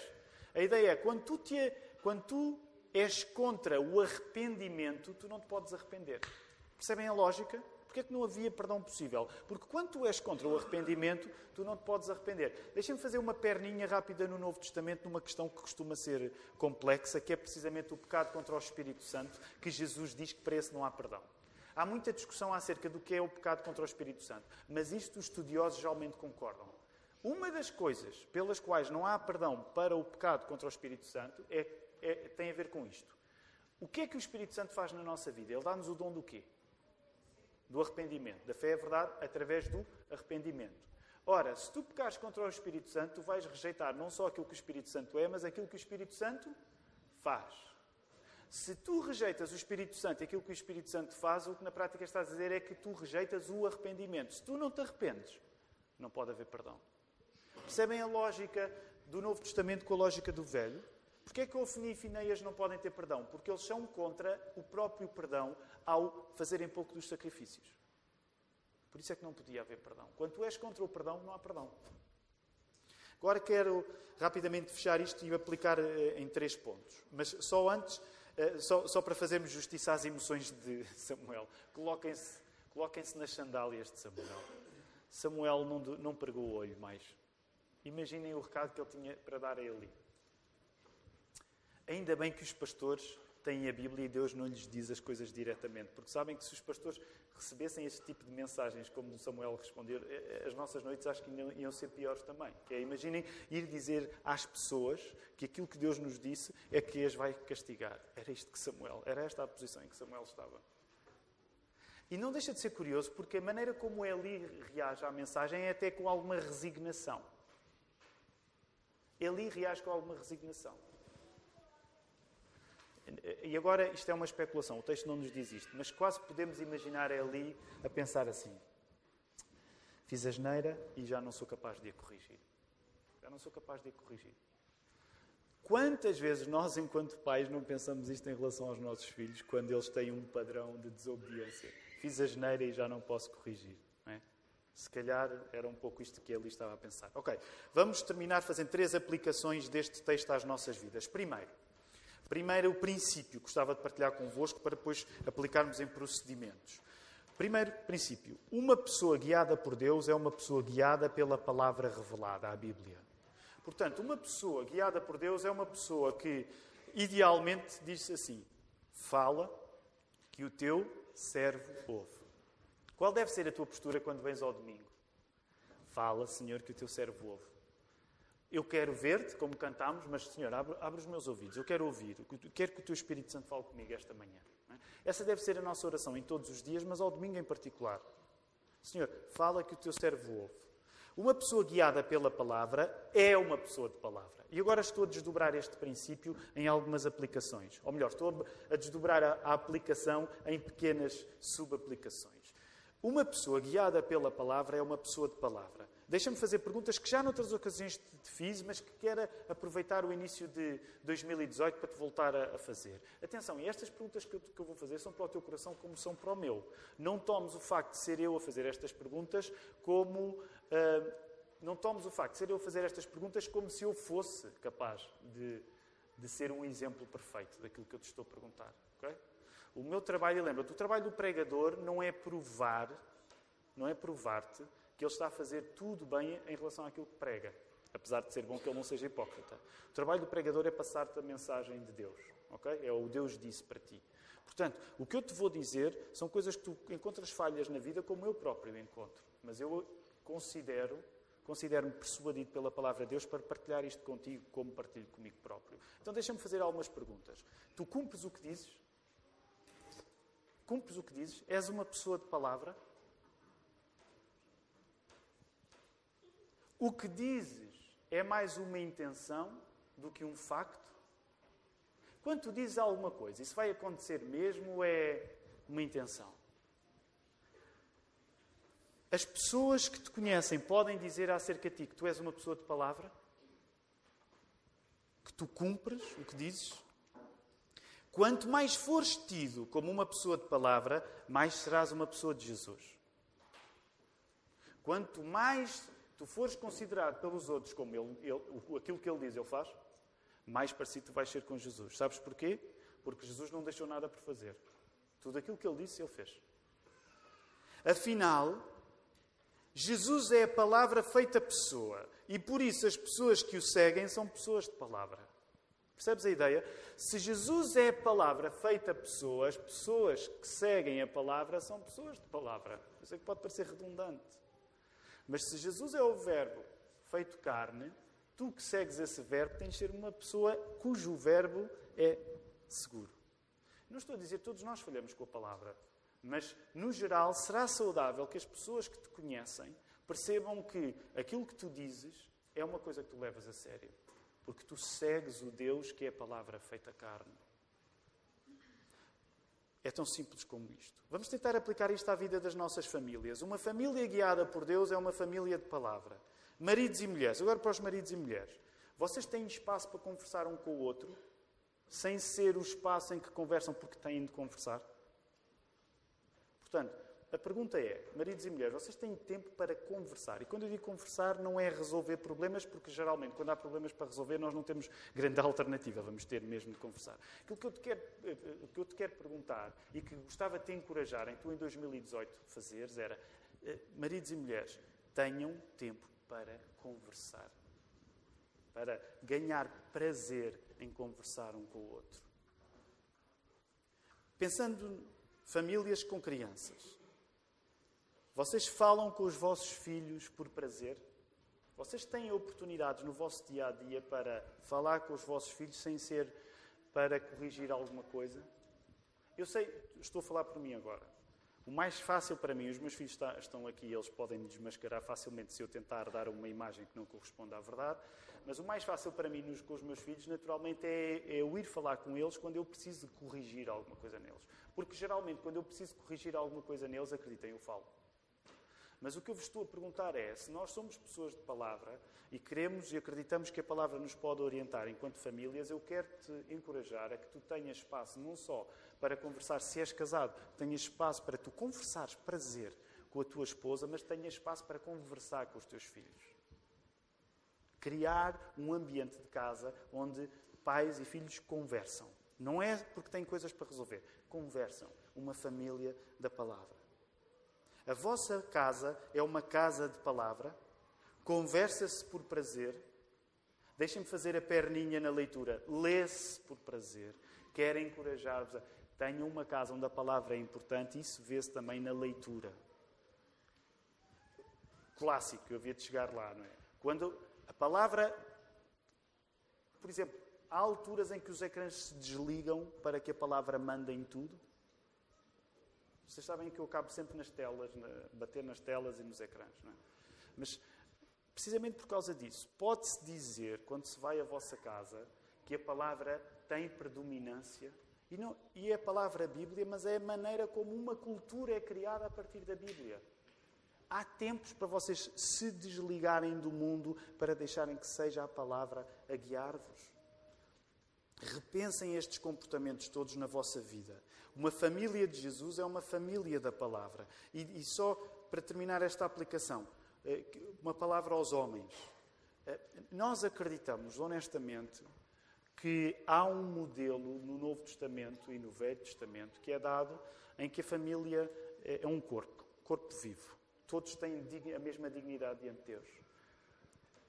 A ideia é, quando tu, te, quando tu és contra o arrependimento, tu não te podes arrepender. Percebem a lógica? Porquê é que não havia perdão possível? Porque quando tu és contra o arrependimento, tu não te podes arrepender. Deixem-me fazer uma perninha rápida no Novo Testamento numa questão que costuma ser complexa, que é precisamente o pecado contra o Espírito Santo, que Jesus diz que para esse não há perdão. Há muita discussão acerca do que é o pecado contra o Espírito Santo, mas isto os estudiosos geralmente concordam. Uma das coisas pelas quais não há perdão para o pecado contra o Espírito Santo é, é, tem a ver com isto. O que é que o Espírito Santo faz na nossa vida? Ele dá-nos o dom do quê? Do arrependimento. Da fé é verdade através do arrependimento. Ora, se tu pecares contra o Espírito Santo, tu vais rejeitar não só aquilo que o Espírito Santo é, mas aquilo que o Espírito Santo faz. Se tu rejeitas o Espírito Santo e aquilo que o Espírito Santo faz, o que na prática estás a dizer é que tu rejeitas o arrependimento. Se tu não te arrependes, não pode haver perdão. Percebem a lógica do Novo Testamento com a lógica do Velho? Porquê é que Ofni e Fineias não podem ter perdão? Porque eles são contra o próprio perdão ao fazerem pouco dos sacrifícios. Por isso é que não podia haver perdão. Quando tu és contra o perdão, não há perdão. Agora quero rapidamente fechar isto e aplicar eh, em três pontos. Mas só antes, eh, só, só para fazermos justiça às emoções de [LAUGHS] Samuel. Coloquem-se coloquem nas sandálias de Samuel. Samuel não, não pregou o olho mais. Imaginem o recado que ele tinha para dar a Eli. Ainda bem que os pastores têm a Bíblia e Deus não lhes diz as coisas diretamente, porque sabem que se os pastores recebessem este tipo de mensagens, como Samuel respondeu, eh, eh, as nossas noites acho que iam ser piores também. Que é, imaginem ir dizer às pessoas que aquilo que Deus nos disse é que as vai castigar. Era isto que Samuel, era esta a posição em que Samuel estava. E não deixa de ser curioso, porque a maneira como Eli reage à mensagem é até com alguma resignação. Eli reage com alguma resignação. E agora, isto é uma especulação, o texto não nos diz isto, mas quase podemos imaginar Eli a pensar assim: fiz a geneira e já não sou capaz de a corrigir. Já não sou capaz de a corrigir. Quantas vezes nós, enquanto pais, não pensamos isto em relação aos nossos filhos quando eles têm um padrão de desobediência? Fiz a geneira e já não posso corrigir. Se calhar era um pouco isto que ele estava a pensar. Ok, vamos terminar fazendo três aplicações deste texto às nossas vidas. Primeiro, primeiro o princípio, gostava de partilhar convosco para depois aplicarmos em procedimentos. Primeiro princípio: uma pessoa guiada por Deus é uma pessoa guiada pela palavra revelada, a Bíblia. Portanto, uma pessoa guiada por Deus é uma pessoa que, idealmente, diz assim: fala que o teu servo ouve. Qual deve ser a tua postura quando vens ao domingo? Fala, Senhor, que o teu servo ouve. Eu quero ver-te, como cantámos, mas, Senhor, abre, abre, os meus ouvidos. Eu quero ouvir. Quero que o teu Espírito Santo fale comigo esta manhã. É? Essa deve ser a nossa oração em todos os dias, mas ao domingo em particular. Senhor, fala que o teu servo ouve. Uma pessoa guiada pela palavra é uma pessoa de palavra. E agora estou a desdobrar este princípio em algumas aplicações. Ou melhor, estou a desdobrar a, a aplicação em pequenas subaplicações. Uma pessoa guiada pela palavra é uma pessoa de palavra. Deixa-me fazer perguntas que já noutras ocasiões te fiz, mas que quero aproveitar o início de 2018 para te voltar a, fazer. Atenção, e estas perguntas que eu, que eu, vou fazer são para o teu coração como são para o meu. Não tomes o facto de ser eu a fazer estas perguntas como. Uh, não tomes o facto de ser eu a fazer estas perguntas como se eu fosse capaz de, de ser um exemplo perfeito daquilo que eu te estou a perguntar. Okay? O meu trabalho, lembra-te, o trabalho do pregador não é provar, não é provar-te que ele está a fazer tudo bem em relação àquilo que prega. Apesar de ser bom que ele não seja hipócrita. O trabalho do pregador é passar-te a mensagem de Deus. ok? É o Deus disse para ti. Portanto, o que eu te vou dizer são coisas que tu encontras falhas na vida como eu próprio encontro. Mas eu considero, considero-me persuadido pela palavra de Deus para partilhar isto contigo como partilho comigo próprio. Então deixa-me fazer algumas perguntas. Tu cumpres o que dizes? Cumpres o que dizes? És uma pessoa de palavra? O que dizes é mais uma intenção do que um facto? Quando tu dizes alguma coisa, isso vai acontecer mesmo é uma intenção? As pessoas que te conhecem podem dizer acerca de ti que tu és uma pessoa de palavra? Que tu cumpres o que dizes? Quanto mais fores tido como uma pessoa de palavra, mais serás uma pessoa de Jesus. Quanto mais tu fores considerado pelos outros como ele, ele, aquilo que ele diz, ele faz, mais parecido tu vais ser com Jesus. Sabes porquê? Porque Jesus não deixou nada por fazer. Tudo aquilo que ele disse, ele fez. Afinal, Jesus é a palavra feita pessoa e por isso as pessoas que o seguem são pessoas de palavra. Percebes a ideia? Se Jesus é a palavra feita pessoa, as pessoas que seguem a palavra são pessoas de palavra. Eu sei que pode parecer redundante. Mas se Jesus é o Verbo feito carne, tu que segues esse verbo tens de ser uma pessoa cujo verbo é seguro. Não estou a dizer todos nós falhamos com a palavra, mas no geral será saudável que as pessoas que te conhecem percebam que aquilo que tu dizes é uma coisa que tu levas a sério, porque tu segues o Deus que é a palavra feita carne. É tão simples como isto. Vamos tentar aplicar isto à vida das nossas famílias. Uma família guiada por Deus é uma família de palavra. Maridos e mulheres, agora para os maridos e mulheres. Vocês têm espaço para conversar um com o outro, sem ser o espaço em que conversam porque têm de conversar? Portanto, a pergunta é, maridos e mulheres, vocês têm tempo para conversar? E quando eu digo conversar, não é resolver problemas, porque geralmente, quando há problemas para resolver, nós não temos grande alternativa, vamos ter mesmo de conversar. Aquilo que eu te quero, eh, que eu te quero perguntar e que gostava de te encorajar em tu em 2018 fazeres era, eh, maridos e mulheres, tenham tempo para conversar, para ganhar prazer em conversar um com o outro. Pensando famílias com crianças, vocês falam com os vossos filhos por prazer? Vocês têm oportunidades no vosso dia a dia para falar com os vossos filhos sem ser para corrigir alguma coisa? Eu sei, estou a falar por mim agora. O mais fácil para mim, os meus filhos estão aqui, eles podem me desmascarar facilmente se eu tentar dar uma imagem que não corresponde à verdade, mas o mais fácil para mim com os meus filhos, naturalmente, é, é eu ir falar com eles quando eu preciso corrigir alguma coisa neles. Porque geralmente, quando eu preciso corrigir alguma coisa neles, acreditem, eu falo. Mas o que eu vos estou a perguntar é: se nós somos pessoas de palavra e queremos e acreditamos que a palavra nos pode orientar enquanto famílias, eu quero te encorajar a que tu tenhas espaço não só para conversar se és casado, tenhas espaço para tu conversares prazer com a tua esposa, mas tenhas espaço para conversar com os teus filhos. Criar um ambiente de casa onde pais e filhos conversam. Não é porque têm coisas para resolver. Conversam. Uma família da palavra. A vossa casa é uma casa de palavra. Conversa-se por prazer. Deixem-me fazer a perninha na leitura. Lê-se por prazer. Quero encorajar-vos a. Tenham uma casa onde a palavra é importante. Isso vê-se também na leitura. Clássico, eu havia de chegar lá, não é? Quando a palavra. Por exemplo, há alturas em que os ecrãs se desligam para que a palavra mande em tudo. Vocês sabem que eu acabo sempre nas telas, na, bater nas telas e nos ecrãs, não é? Mas, precisamente por causa disso, pode-se dizer, quando se vai à vossa casa, que a palavra tem predominância. E, não, e é a palavra Bíblia, mas é a maneira como uma cultura é criada a partir da Bíblia. Há tempos para vocês se desligarem do mundo para deixarem que seja a palavra a guiar-vos. Repensem estes comportamentos todos na vossa vida. Uma família de Jesus é uma família da palavra. E, e só para terminar esta aplicação, eh, uma palavra aos homens. Eh, nós acreditamos, honestamente, que há um modelo no Novo Testamento e no Velho Testamento que é dado em que a família é, é um corpo, corpo vivo. Todos têm a mesma dignidade diante de Deus.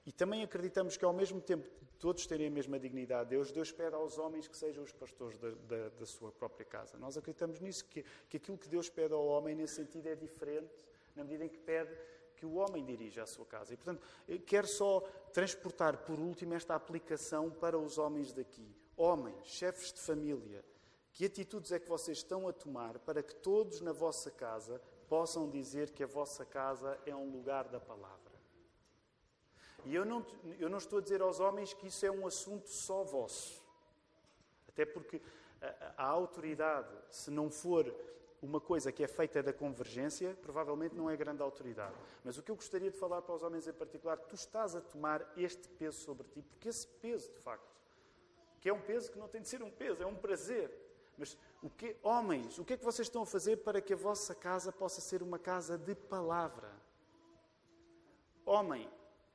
E também acreditamos que, ao mesmo tempo de todos terem a mesma dignidade de Deus, Deus pede aos homens que sejam os pastores da, da, da sua própria casa. Nós acreditamos nisso, que, que aquilo que Deus pede ao homem, nesse sentido, é diferente, na medida em que pede que o homem dirija a sua casa. E, portanto, quero só transportar, por último, esta aplicação para os homens daqui. Homens, chefes de família, que atitudes é que vocês estão a tomar para que todos na vossa casa possam dizer que a vossa casa é um lugar da palavra? E eu não, eu não estou a dizer aos homens que isso é um assunto só vosso. Até porque a, a autoridade, se não for uma coisa que é feita da convergência, provavelmente não é grande autoridade. Mas o que eu gostaria de falar para os homens em particular, tu estás a tomar este peso sobre ti, porque esse peso, de facto, que é um peso que não tem de ser um peso, é um prazer. Mas o que, homens, o que é que vocês estão a fazer para que a vossa casa possa ser uma casa de palavra? Homem,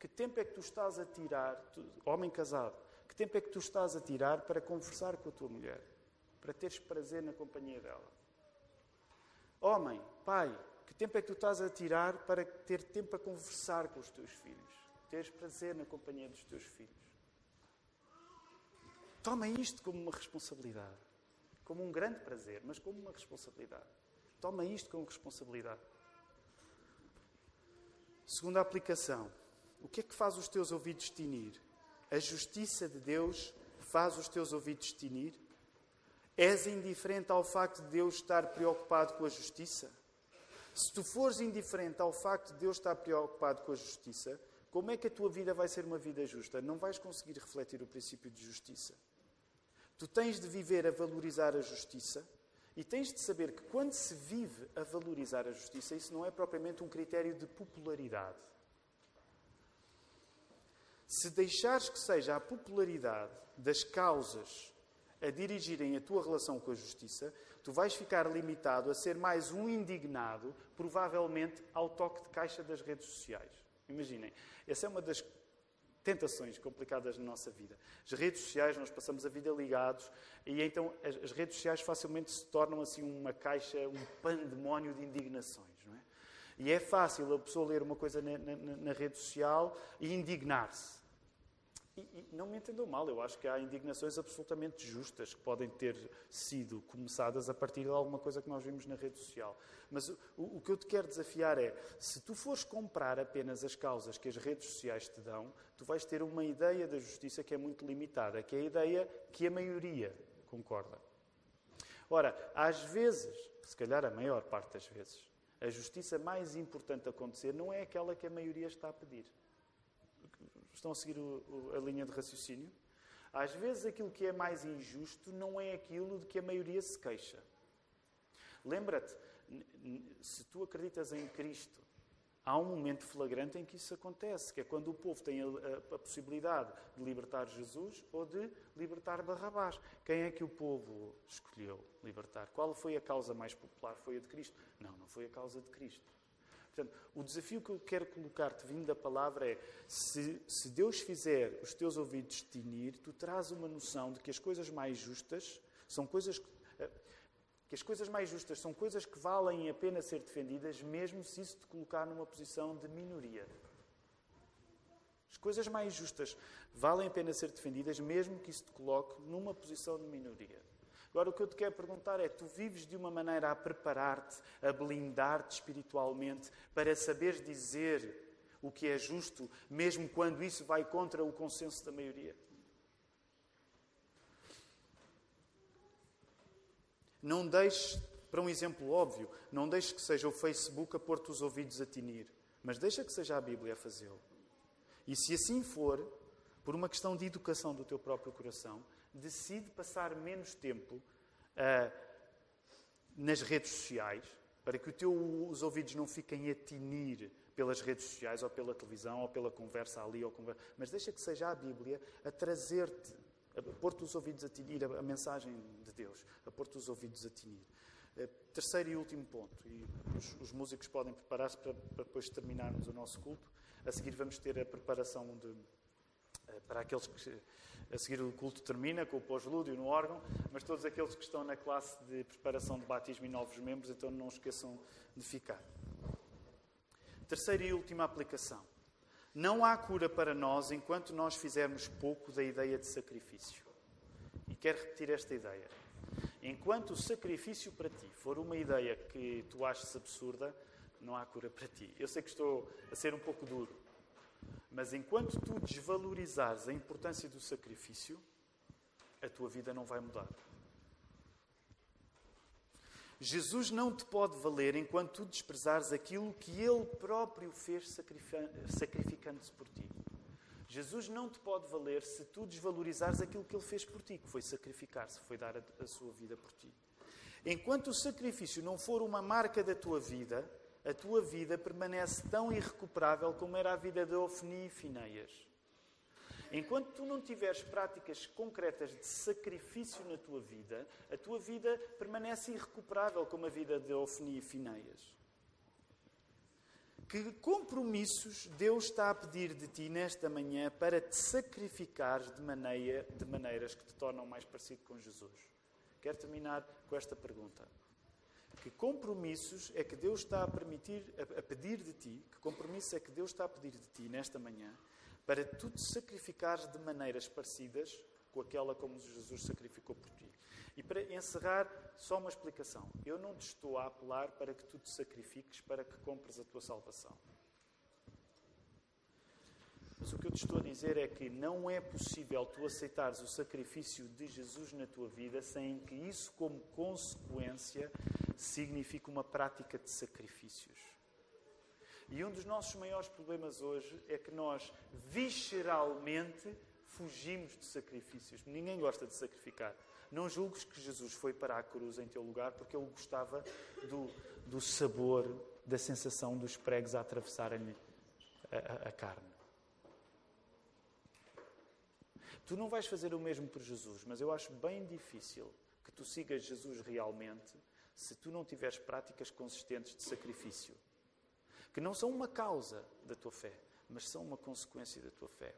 que tempo é que tu estás a tirar, tu, homem casado, que tempo é que tu estás a tirar para conversar com a tua mulher? Para teres prazer na companhia dela? Homem, pai, que tempo é que tu estás a tirar para ter tempo a conversar com os teus filhos? Teres prazer na companhia dos teus filhos? Toma isto como uma responsabilidade. Como um grande prazer, mas como uma responsabilidade. Toma isto como responsabilidade. Segunda aplicação. O que é que faz os teus ouvidos tinir? A justiça de Deus faz os teus ouvidos tinir? És indiferente ao facto de Deus estar preocupado com a justiça? Se tu fores indiferente ao facto de Deus estar preocupado com a justiça, como é que a tua vida vai ser uma vida justa? Não vais conseguir refletir o princípio de justiça. Tu tens de viver a valorizar a justiça e tens de saber que quando se vive a valorizar a justiça, isso não é propriamente um critério de popularidade. Se deixares que seja a popularidade das causas a dirigirem a tua relação com a justiça, tu vais ficar limitado a ser mais um indignado, provavelmente ao toque de caixa das redes sociais. Imaginem, essa é uma das tentações complicadas na nossa vida. As redes sociais, nós passamos a vida ligados e então as, redes sociais facilmente se tornam assim uma caixa, um pandemónio de indignações. Não é? E é fácil a pessoa ler uma coisa na, na, na rede social e indignar-se. E, e, não me entendam mal, eu acho que há indignações absolutamente justas que podem ter sido começadas a partir de alguma coisa que nós vimos na rede social. Mas o, o que eu te quero desafiar é: se tu fores comprar apenas as causas que as redes sociais te dão, tu vais ter uma ideia da justiça que é muito limitada, que é a ideia que a maioria concorda. Ora, às vezes, se calhar a maior parte das vezes, a justiça mais importante a acontecer não é aquela que a maioria está a pedir. Estão a seguir o, o, a linha de raciocínio? Às vezes aquilo que é mais injusto não é aquilo de que a maioria se queixa. Lembra-te, se tu acreditas em Cristo, há um momento flagrante em que isso acontece, que é quando o povo tem a, a, a, possibilidade de libertar Jesus ou de libertar Barrabás. Quem é que o povo escolheu libertar? Qual foi a causa mais popular? Foi a de Cristo? Não, não foi a causa de Cristo. Portanto, o desafio que eu quero colocar-te vindo da palavra é: se, se Deus fizer os teus ouvidos tinir, tu traz uma noção de que as coisas mais justas são coisas que, eh, que as coisas mais justas são coisas que valem a pena ser defendidas, mesmo se isso te colocar numa posição de minoria. As coisas mais justas valem a pena ser defendidas, mesmo que isso te coloque numa posição de minoria. Agora, o que eu te quero perguntar é: tu vives de uma maneira a preparar-te, a blindar-te espiritualmente, para saberes dizer o que é justo, mesmo quando isso vai contra o consenso da maioria? Não deixes, para um exemplo óbvio, não deixes que seja o Facebook a pôr-te os ouvidos a tinir, mas deixa que seja a Bíblia a fazê-lo. E se assim for, por uma questão de educação do teu próprio coração, decide passar menos tempo uh, nas redes sociais, para que teu, os ouvidos não fiquem a tinir pelas redes sociais, ou pela televisão, ou pela conversa ali, ou conversa, mas deixa que seja a Bíblia a trazer-te, a pôr-te os ouvidos a tinir a, a, mensagem de Deus, a pôr-te os ouvidos a tinir. Uh, terceiro e último ponto, e os, os músicos podem preparar-se para, para, depois terminarmos o nosso culto. A seguir vamos ter a preparação de, para aqueles que a seguir o culto termina com o pós-lúdio no órgão, mas todos aqueles que estão na classe de preparação de batismo e novos membros, então não esqueçam de ficar. Terceira e última aplicação. Não há cura para nós enquanto nós fizermos pouco da ideia de sacrifício. E quero repetir esta ideia. Enquanto o sacrifício para ti for uma ideia que tu achas absurda, não há cura para ti. Eu sei que estou a ser um pouco duro, mas enquanto tu desvalorizares a importância do sacrifício, a tua vida não vai mudar. Jesus não te pode valer enquanto tu desprezares aquilo que Ele próprio fez sacrificando-se por ti. Jesus não te pode valer se tu desvalorizares aquilo que Ele fez por ti, que foi sacrificar-se, foi dar a, a sua vida por ti. Enquanto o sacrifício não for uma marca da tua vida, a tua vida permanece tão irrecuperável como era a vida de Ofni e Fineias. Enquanto tu não tiveres práticas concretas de sacrifício na tua vida, a tua vida permanece irrecuperável como a vida de Ofni e Fineias. Que compromissos Deus está a pedir de ti nesta manhã para te sacrificares de, maneira, de maneiras que te tornam mais parecido com Jesus? Quero terminar com esta pergunta. Que compromissos é que Deus está a permitir, a, pedir de ti, que compromissos é que Deus está a pedir de ti nesta manhã, para tu te sacrificares de maneiras parecidas com aquela como Jesus sacrificou por ti. E para encerrar, só uma explicação. Eu não te estou a apelar para que tu te sacrifiques para que compres a tua salvação. Mas o que eu te estou a dizer é que não é possível tu aceitares o sacrifício de Jesus na tua vida sem que isso, como consequência, signifique uma prática de sacrifícios. E um dos nossos maiores problemas hoje é que nós, visceralmente, fugimos de sacrifícios. Ninguém gosta de sacrificar. Não julgues que Jesus foi para a cruz em teu lugar porque ele gostava do, do sabor, da sensação dos pregos a atravessarem-lhe a, a, a carne. Tu não vais fazer o mesmo por Jesus, mas eu acho bem difícil que tu sigas Jesus realmente se tu não tiveres práticas consistentes de sacrifício, que não são uma causa da tua fé, mas são uma consequência da tua fé.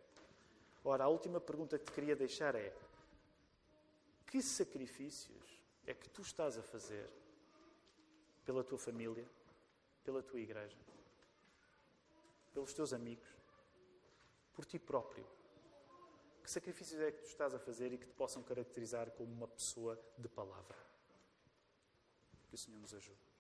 Ora, a última pergunta que te queria deixar é: que sacrifícios é que tu estás a fazer pela tua família, pela tua igreja, pelos teus amigos, por ti próprio? Que sacrifícios é que tu estás a fazer e que te possam caracterizar como uma pessoa de palavra? Que o Senhor nos ajude.